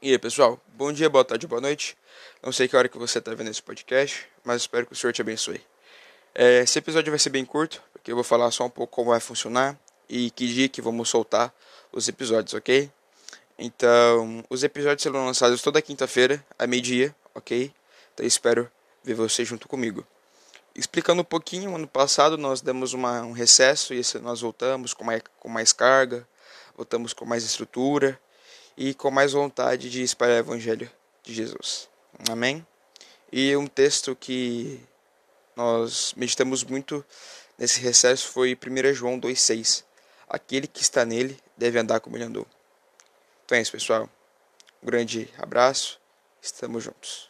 E aí, pessoal? Bom dia, boa tarde, boa noite. Não sei que hora que você está vendo esse podcast, mas espero que o Senhor te abençoe. É, esse episódio vai ser bem curto, porque eu vou falar só um pouco como vai funcionar e que dia que vamos soltar os episódios, ok? Então, os episódios serão lançados toda quinta-feira, à meio-dia, ok? Então, espero ver você junto comigo. Explicando um pouquinho, ano passado nós demos uma, um recesso e nós voltamos com mais, com mais carga, voltamos com mais estrutura e com mais vontade de espalhar o Evangelho de Jesus. Amém? E um texto que nós meditamos muito nesse recesso foi 1 João 2,6. Aquele que está nele deve andar como ele andou. Então é isso, pessoal. Um grande abraço. Estamos juntos.